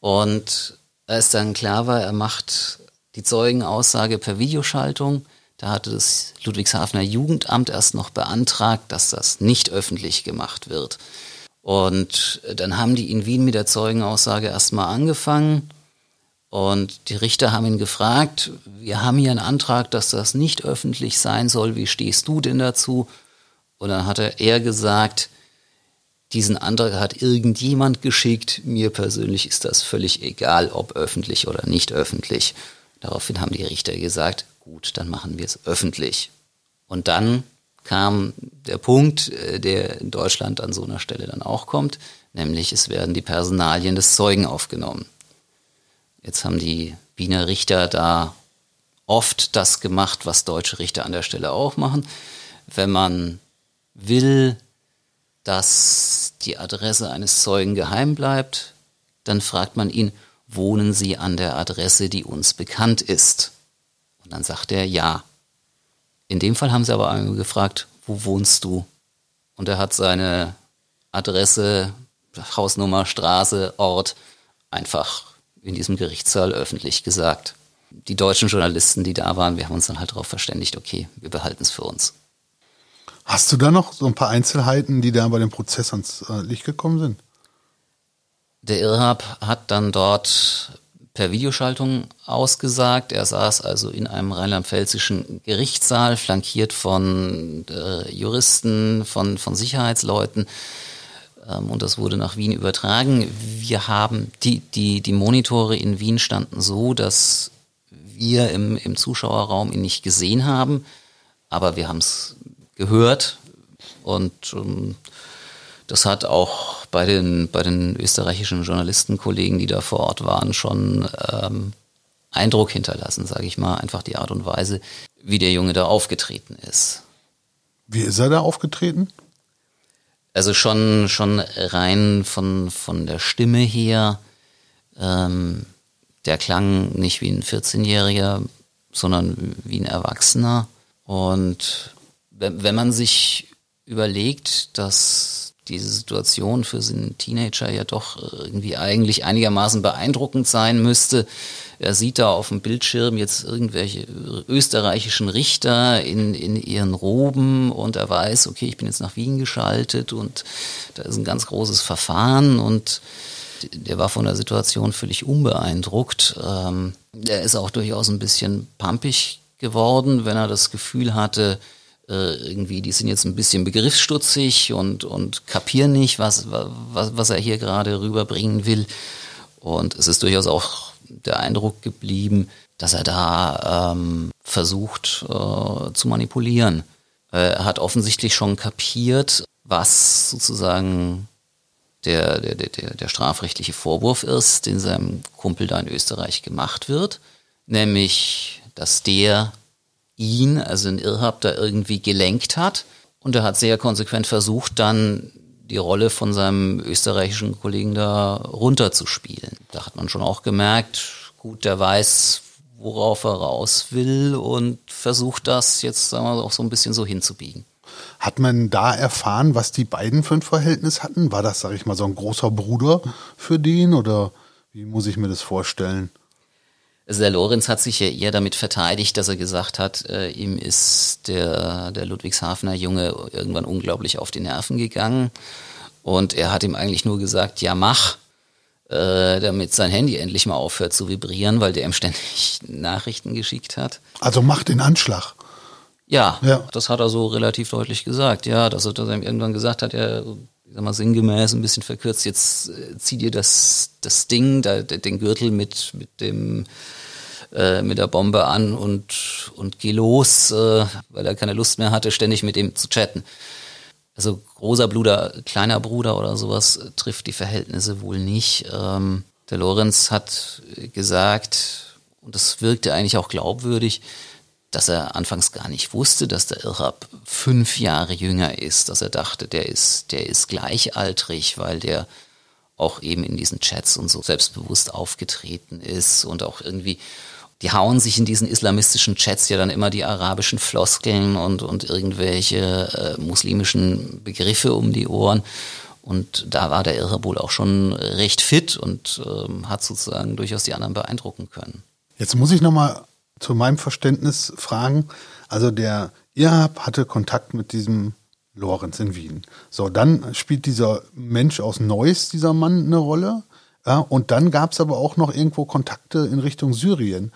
Und als dann klar war, er macht die Zeugenaussage per Videoschaltung, da hatte das Ludwigshafener Jugendamt erst noch beantragt, dass das nicht öffentlich gemacht wird. Und dann haben die in Wien mit der Zeugenaussage erstmal angefangen und die Richter haben ihn gefragt, wir haben hier einen Antrag, dass das nicht öffentlich sein soll, wie stehst du denn dazu? Und dann hat er gesagt, diesen Antrag hat irgendjemand geschickt, mir persönlich ist das völlig egal, ob öffentlich oder nicht öffentlich. Daraufhin haben die Richter gesagt, gut, dann machen wir es öffentlich. Und dann kam der Punkt, äh, der in Deutschland an so einer Stelle dann auch kommt, nämlich es werden die Personalien des Zeugen aufgenommen. Jetzt haben die Wiener Richter da oft das gemacht, was deutsche Richter an der Stelle auch machen. Wenn man will, dass die Adresse eines Zeugen geheim bleibt, dann fragt man ihn, wohnen Sie an der Adresse, die uns bekannt ist? Und dann sagt er ja. In dem Fall haben sie aber einmal gefragt, wo wohnst du? Und er hat seine Adresse, Hausnummer, Straße, Ort einfach in diesem Gerichtssaal öffentlich gesagt. Die deutschen Journalisten, die da waren, wir haben uns dann halt darauf verständigt, okay, wir behalten es für uns. Hast du da noch so ein paar Einzelheiten, die da bei dem Prozess ans äh, Licht gekommen sind? Der Irrhab hat dann dort per Videoschaltung ausgesagt. Er saß also in einem rheinland-pfälzischen Gerichtssaal, flankiert von äh, Juristen, von, von Sicherheitsleuten. Ähm, und das wurde nach Wien übertragen. Wir haben, die, die, die Monitore in Wien standen so, dass wir im, im Zuschauerraum ihn nicht gesehen haben, aber wir haben es gehört und ähm, das hat auch bei den, bei den österreichischen Journalistenkollegen, die da vor Ort waren, schon ähm, Eindruck hinterlassen, sage ich mal. Einfach die Art und Weise, wie der Junge da aufgetreten ist. Wie ist er da aufgetreten? Also schon, schon rein von, von der Stimme her, ähm, der klang nicht wie ein 14-Jähriger, sondern wie ein Erwachsener. Und wenn, wenn man sich überlegt, dass diese Situation für einen Teenager ja doch irgendwie eigentlich einigermaßen beeindruckend sein müsste, er sieht da auf dem Bildschirm jetzt irgendwelche österreichischen Richter in, in ihren Roben und er weiß, okay, ich bin jetzt nach Wien geschaltet und da ist ein ganz großes Verfahren und der war von der Situation völlig unbeeindruckt. Ähm, er ist auch durchaus ein bisschen pampig geworden, wenn er das Gefühl hatte, äh, irgendwie, die sind jetzt ein bisschen begriffsstutzig und, und kapieren nicht, was, was, was er hier gerade rüberbringen will. Und es ist durchaus auch der Eindruck geblieben, dass er da ähm, versucht äh, zu manipulieren. Äh, er hat offensichtlich schon kapiert, was sozusagen der, der, der, der strafrechtliche Vorwurf ist, den seinem Kumpel da in Österreich gemacht wird, nämlich, dass der ihn, also den Irrhab, da irgendwie gelenkt hat. Und er hat sehr konsequent versucht, dann die Rolle von seinem österreichischen Kollegen da runterzuspielen. Da hat man schon auch gemerkt, gut, der weiß, worauf er raus will und versucht das jetzt sagen wir, auch so ein bisschen so hinzubiegen. Hat man da erfahren, was die beiden für ein Verhältnis hatten? War das, sage ich mal, so ein großer Bruder für den oder wie muss ich mir das vorstellen? Also der Lorenz hat sich ja eher damit verteidigt, dass er gesagt hat, äh, ihm ist der, der Ludwigshafener Junge irgendwann unglaublich auf die Nerven gegangen. Und er hat ihm eigentlich nur gesagt, ja mach, äh, damit sein Handy endlich mal aufhört zu vibrieren, weil der ihm ständig Nachrichten geschickt hat. Also mach den Anschlag. Ja, ja, das hat er so relativ deutlich gesagt, ja, dass er, dass er ihm irgendwann gesagt hat, ja, ich sag mal sinngemäß, ein bisschen verkürzt, jetzt äh, zieh dir das, das Ding, da, den Gürtel mit, mit dem äh, mit der Bombe an und, und geh los, äh, weil er keine Lust mehr hatte, ständig mit ihm zu chatten. Also großer Bruder, kleiner Bruder oder sowas trifft die Verhältnisse wohl nicht. Ähm, der Lorenz hat gesagt, und das wirkte eigentlich auch glaubwürdig, dass er anfangs gar nicht wusste, dass der Irrab fünf Jahre jünger ist, dass er dachte, der ist, der ist gleichaltrig, weil der auch eben in diesen Chats und so selbstbewusst aufgetreten ist und auch irgendwie die hauen sich in diesen islamistischen Chats ja dann immer die arabischen Floskeln und, und irgendwelche äh, muslimischen Begriffe um die Ohren. Und da war der Irre wohl auch schon recht fit und ähm, hat sozusagen durchaus die anderen beeindrucken können. Jetzt muss ich nochmal zu meinem Verständnis fragen. Also der Irhab hatte Kontakt mit diesem Lorenz in Wien. So, dann spielt dieser Mensch aus Neuss, dieser Mann, eine Rolle. Ja, und dann gab es aber auch noch irgendwo Kontakte in Richtung Syrien.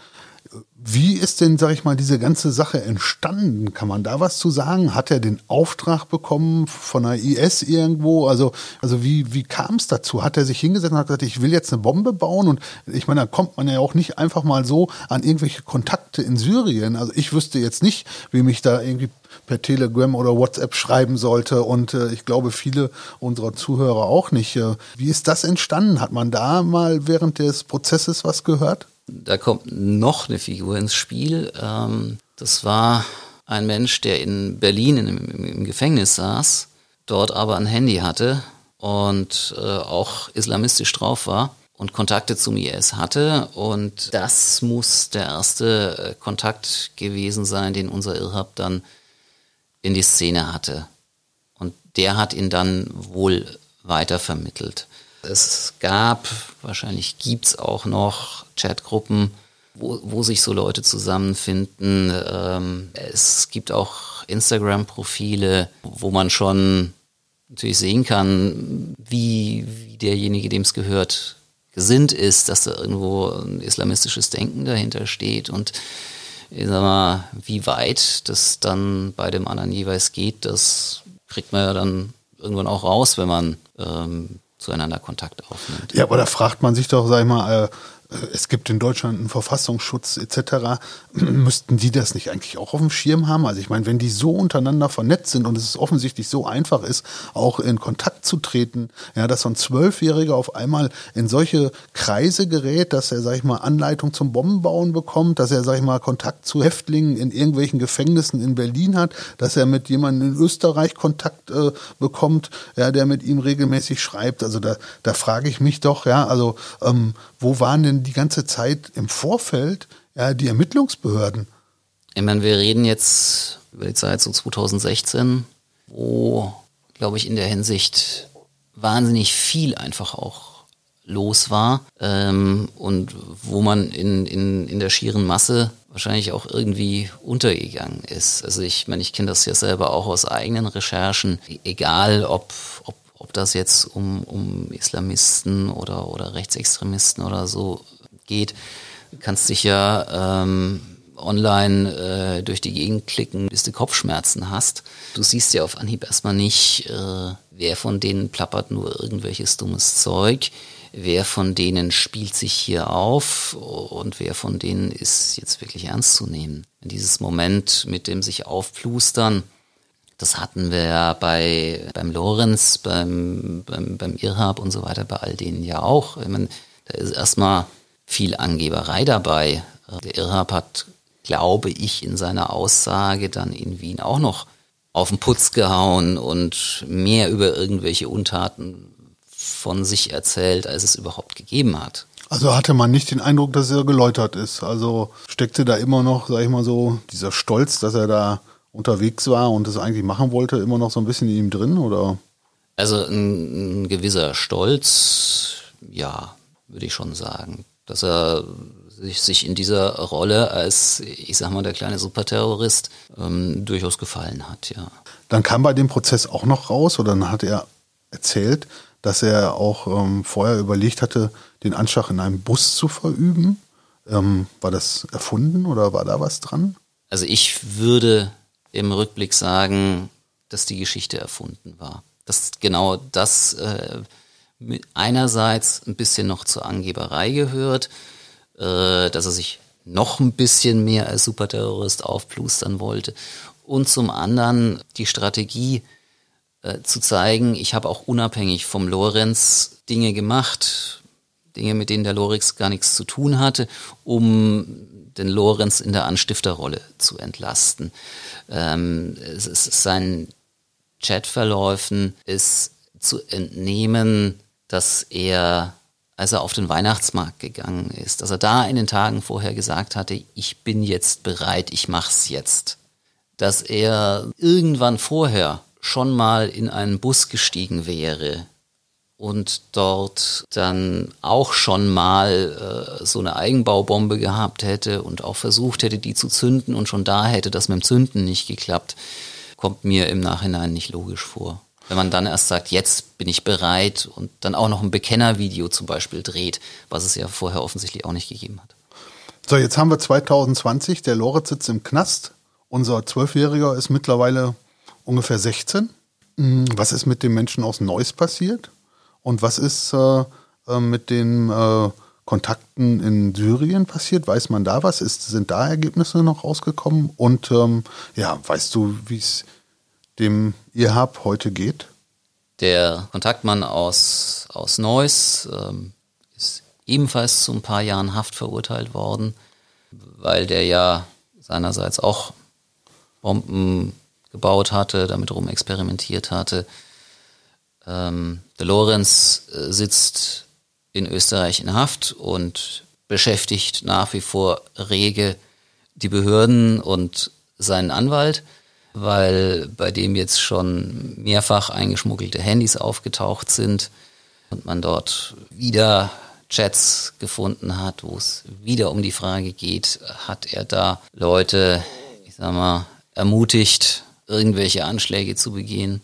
Wie ist denn, sag ich mal, diese ganze Sache entstanden? Kann man da was zu sagen? Hat er den Auftrag bekommen von der IS irgendwo? Also, also wie, wie kam es dazu? Hat er sich hingesetzt und hat gesagt, ich will jetzt eine Bombe bauen? Und ich meine, da kommt man ja auch nicht einfach mal so an irgendwelche Kontakte in Syrien. Also ich wüsste jetzt nicht, wie mich da irgendwie per Telegram oder WhatsApp schreiben sollte. Und äh, ich glaube, viele unserer Zuhörer auch nicht. Äh, wie ist das entstanden? Hat man da mal während des Prozesses was gehört? Da kommt noch eine Figur ins Spiel. Ähm, das war ein Mensch, der in Berlin in, im, im, Gefängnis saß, dort aber ein Handy hatte und äh, auch islamistisch drauf war und Kontakte zum IS hatte. Und das muss der erste äh, Kontakt gewesen sein, den unser Irrhab dann in die Szene hatte. Und der hat ihn dann wohl weitervermittelt. Es gab, wahrscheinlich gibt es auch noch Chatgruppen, wo, wo sich so Leute zusammenfinden. Ähm, es gibt auch Instagram-Profile, wo man schon natürlich sehen kann, wie, wie derjenige, dem es gehört, gesinnt ist, dass da irgendwo ein islamistisches Denken dahinter steht und ich sag mal, wie weit das dann bei dem anderen jeweils geht, das kriegt man ja dann irgendwann auch raus, wenn man ähm, zueinander Kontakt aufnimmt. Ja, aber da fragt man sich doch, sag ich mal, äh, es gibt in Deutschland einen Verfassungsschutz etc. Müssten die das nicht eigentlich auch auf dem Schirm haben? Also ich meine, wenn die so untereinander vernetzt sind und es offensichtlich so einfach ist, auch in Kontakt zu treten, ja, dass so ein Zwölfjähriger auf einmal in solche Kreise gerät, dass er, sag ich mal, Anleitung zum Bombenbauen bekommt, dass er, sag ich mal, Kontakt zu Häftlingen in irgendwelchen Gefängnissen in Berlin hat, dass er mit jemandem in Österreich Kontakt äh, bekommt, ja, der mit ihm regelmäßig schreibt. Also da, da frage ich mich doch, ja, also ähm, wo waren denn die ganze Zeit im Vorfeld ja, die Ermittlungsbehörden? Ich meine, wir reden jetzt über die Zeit so 2016, wo, glaube ich, in der Hinsicht wahnsinnig viel einfach auch los war ähm, und wo man in, in, in der schieren Masse wahrscheinlich auch irgendwie untergegangen ist. Also ich meine, ich kenne das ja selber auch aus eigenen Recherchen, egal ob, ob das jetzt um, um Islamisten oder, oder Rechtsextremisten oder so geht, kannst dich ja ähm, online äh, durch die Gegend klicken, bis du Kopfschmerzen hast. Du siehst ja auf Anhieb erstmal nicht, äh, wer von denen plappert nur irgendwelches dummes Zeug, wer von denen spielt sich hier auf und wer von denen ist jetzt wirklich ernst zu nehmen. Dieses Moment mit dem sich aufplustern, das hatten wir ja bei, beim Lorenz, beim, beim, beim Irhab und so weiter, bei all denen ja auch. Ich meine, da ist erstmal viel Angeberei dabei. Der Irhab hat, glaube ich, in seiner Aussage dann in Wien auch noch auf den Putz gehauen und mehr über irgendwelche Untaten von sich erzählt, als es überhaupt gegeben hat. Also hatte man nicht den Eindruck, dass er geläutert ist. Also steckte da immer noch, sag ich mal so, dieser Stolz, dass er da unterwegs war und es eigentlich machen wollte, immer noch so ein bisschen in ihm drin, oder? Also ein, ein gewisser Stolz, ja, würde ich schon sagen. Dass er sich, in dieser Rolle als, ich sag mal, der kleine Superterrorist ähm, durchaus gefallen hat, ja. Dann kam bei dem Prozess auch noch raus, oder dann hat er erzählt, dass er auch ähm, vorher überlegt hatte, den Anschlag in einem Bus zu verüben. Ähm, war das erfunden oder war da was dran? Also ich würde im Rückblick sagen, dass die Geschichte erfunden war. Dass genau das äh, einerseits ein bisschen noch zur Angeberei gehört, äh, dass er sich noch ein bisschen mehr als Superterrorist aufplustern wollte und zum anderen die Strategie äh, zu zeigen, ich habe auch unabhängig vom Lorenz Dinge gemacht, Dinge, mit denen der Lorix gar nichts zu tun hatte, um den Lorenz in der Anstifterrolle zu entlasten. Ähm, es ist seinen Chatverläufen ist zu entnehmen, dass er, als er auf den Weihnachtsmarkt gegangen ist, dass er da in den Tagen vorher gesagt hatte, ich bin jetzt bereit, ich mach's jetzt. Dass er irgendwann vorher schon mal in einen Bus gestiegen wäre und dort dann auch schon mal äh, so eine Eigenbaubombe gehabt hätte und auch versucht hätte, die zu zünden und schon da hätte das mit dem Zünden nicht geklappt, kommt mir im Nachhinein nicht logisch vor. Wenn man dann erst sagt, jetzt bin ich bereit und dann auch noch ein Bekennervideo zum Beispiel dreht, was es ja vorher offensichtlich auch nicht gegeben hat. So, jetzt haben wir 2020, der Lorenz sitzt im Knast. Unser Zwölfjähriger ist mittlerweile ungefähr 16. Hm, was ist mit den Menschen aus Neuss passiert? Und was ist äh, äh, mit den äh, Kontakten in Syrien passiert? Weiß man da was? Ist, sind da Ergebnisse noch rausgekommen? Und ähm, ja, weißt du, wie es dem Irhab heute geht? Der Kontaktmann aus, aus Neuss ähm, ist ebenfalls zu ein paar Jahren Haft verurteilt worden, weil der ja seinerseits auch Bomben gebaut hatte, damit rum experimentiert hatte. Ähm, der Lorenz äh, sitzt in Österreich in Haft und beschäftigt nach wie vor rege die Behörden und seinen Anwalt, weil bei dem jetzt schon mehrfach eingeschmuggelte Handys aufgetaucht sind und man dort wieder Chats gefunden hat, wo es wieder um die Frage geht, hat er da Leute, ich sag mal, ermutigt, irgendwelche Anschläge zu begehen.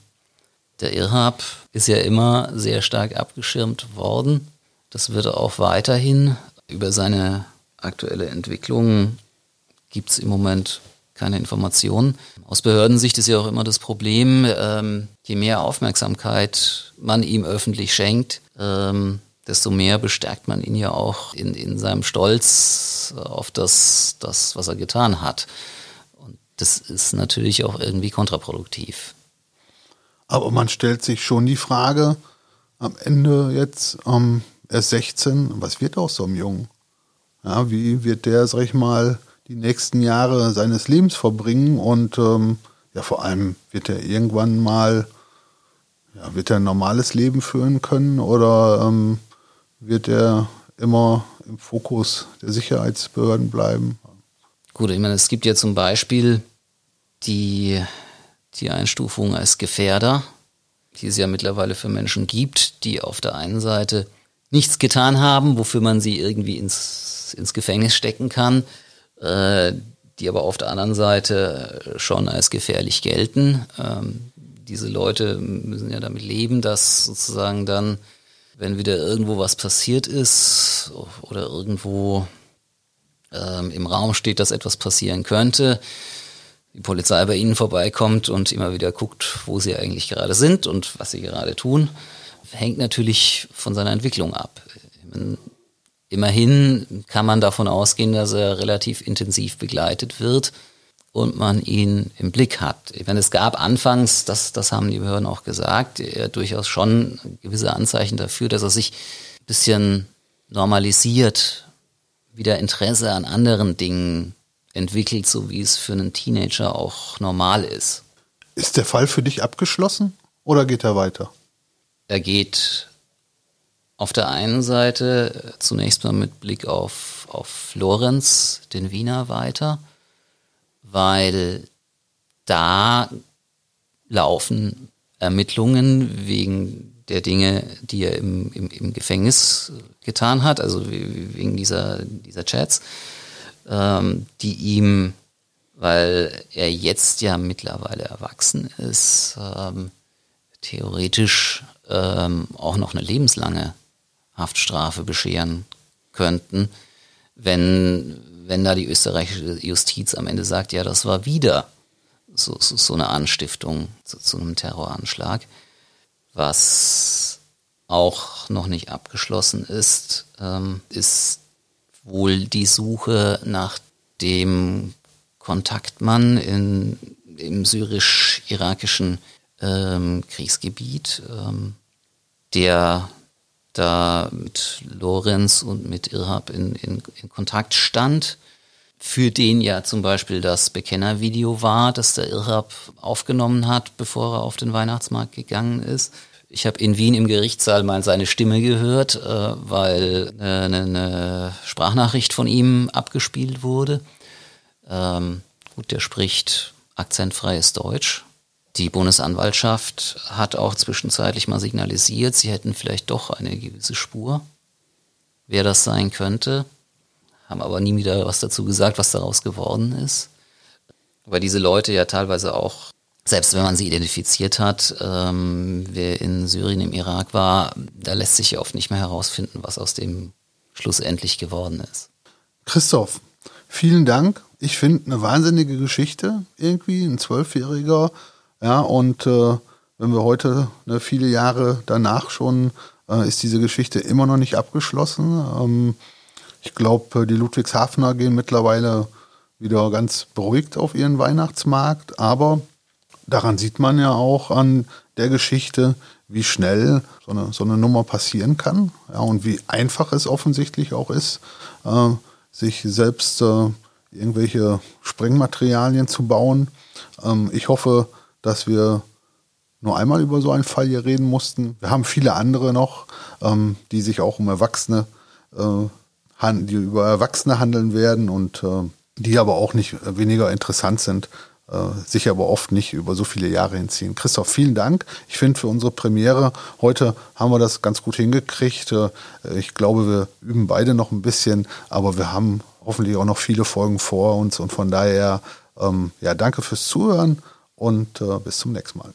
Der Irhab ist ja immer sehr stark abgeschirmt worden. Das wird auch weiterhin. Über seine aktuelle Entwicklung gibt es im Moment keine Informationen. Aus Behördensicht ist ja auch immer das Problem, ähm, je mehr Aufmerksamkeit man ihm öffentlich schenkt, ähm, desto mehr bestärkt man ihn ja auch in, in seinem Stolz auf das, das, was er getan hat das ist natürlich auch irgendwie kontraproduktiv. Aber man stellt sich schon die Frage, am Ende jetzt, ähm, er ist 16, was wird aus so einem Jungen? Ja, wie wird der, sag ich mal, die nächsten Jahre seines Lebens verbringen und ähm, ja, vor allem wird er irgendwann mal, ja, wird er ein normales Leben führen können oder ähm, wird er immer im Fokus der Sicherheitsbehörden bleiben? Gut, ich meine, es gibt ja zum Beispiel die, die Einstufung als Gefährder, die es ja mittlerweile für Menschen gibt, die auf der einen Seite nichts getan haben, wofür man sie irgendwie ins, ins Gefängnis stecken kann, äh, die aber auf der anderen Seite schon als gefährlich gelten. Ähm, diese Leute müssen ja damit leben, dass sozusagen dann, wenn wieder irgendwo was passiert ist oder irgendwo ähm, im Raum steht, dass etwas passieren könnte, die Polizei bei ihnen vorbeikommt und immer wieder guckt, wo sie eigentlich gerade sind und was sie gerade tun, hängt natürlich von seiner Entwicklung ab. Immerhin kann man davon ausgehen, dass er relativ intensiv begleitet wird und man ihn im Blick hat. Ich meine, es gab anfangs, das, das haben die Behörden auch gesagt, durchaus schon gewisse Anzeichen dafür, dass er sich ein bisschen normalisiert, wieder Interesse an anderen Dingen entwickelt, so wie es für einen Teenager auch normal ist. Ist der Fall für dich abgeschlossen oder geht er weiter? Er geht auf der einen Seite zunächst mal mit Blick auf, auf Lorenz, den Wiener, weiter, weil da laufen Ermittlungen wegen der Dinge, die er im, im, im Gefängnis getan hat, also wegen dieser, dieser Chats, ähm, die ihm, weil er jetzt ja mittlerweile erwachsen ist, ähm, theoretisch ähm, auch noch eine lebenslange Haftstrafe bescheren könnten, wenn, wenn da die österreichische Justiz am Ende sagt, ja, das war wieder so, so, so eine Anstiftung zu, zu einem Terroranschlag was auch noch nicht abgeschlossen ist, ähm, ist wohl die Suche nach dem Kontaktmann in, im syrisch-irakischen ähm, Kriegsgebiet, ähm, der da mit Lorenz und mit Irhab in, in, in Kontakt stand, für den ja zum Beispiel das Bekennervideo war, das der Irhab aufgenommen hat, bevor er auf den Weihnachtsmarkt gegangen ist. Ich habe in Wien im Gerichtssaal mal seine Stimme gehört, äh, weil eine, eine, Sprachnachricht von ihm abgespielt wurde. Ähm, gut, der spricht akzentfreies Deutsch. Die Bundesanwaltschaft hat auch zwischenzeitlich mal signalisiert, sie hätten vielleicht doch eine gewisse Spur, wer das sein könnte, haben aber nie wieder was dazu gesagt, was daraus geworden ist. Weil diese Leute ja teilweise auch selbst wenn man sie identifiziert hat, ähm, wer in Syrien, im Irak war, da lässt sich ja oft nicht mehr herausfinden, was aus dem schlussendlich geworden ist. Christoph, vielen Dank. Ich finde eine wahnsinnige Geschichte irgendwie, ein Zwölfjähriger. Ja, und äh, wenn wir heute ne, viele Jahre danach schon, äh, ist diese Geschichte immer noch nicht abgeschlossen. Ähm, ich glaube, die Ludwigshafener gehen mittlerweile wieder ganz beruhigt auf ihren Weihnachtsmarkt, aber daran sieht man ja auch an der Geschichte, wie schnell so eine, so eine Nummer passieren kann ja, und wie einfach es offensichtlich auch ist, äh, sich selbst äh, irgendwelche Sprengmaterialien zu bauen. Ähm, ich hoffe, dass wir nur einmal über so einen Fall hier reden mussten. Wir haben viele andere noch, ähm, die sich auch um Erwachsene, äh, die über Erwachsene handeln werden und äh, die aber auch nicht weniger interessant sind sich aber oft nicht über so viele Jahre hinziehen. Christoph, vielen Dank. Ich finde für unsere Premiere heute haben wir das ganz gut hingekriegt. Äh, ich glaube, wir üben beide noch ein bisschen, aber wir haben hoffentlich auch noch viele Folgen vor uns und von daher ähm, ja danke fürs Zuhören und äh, bis zum nächsten Mal.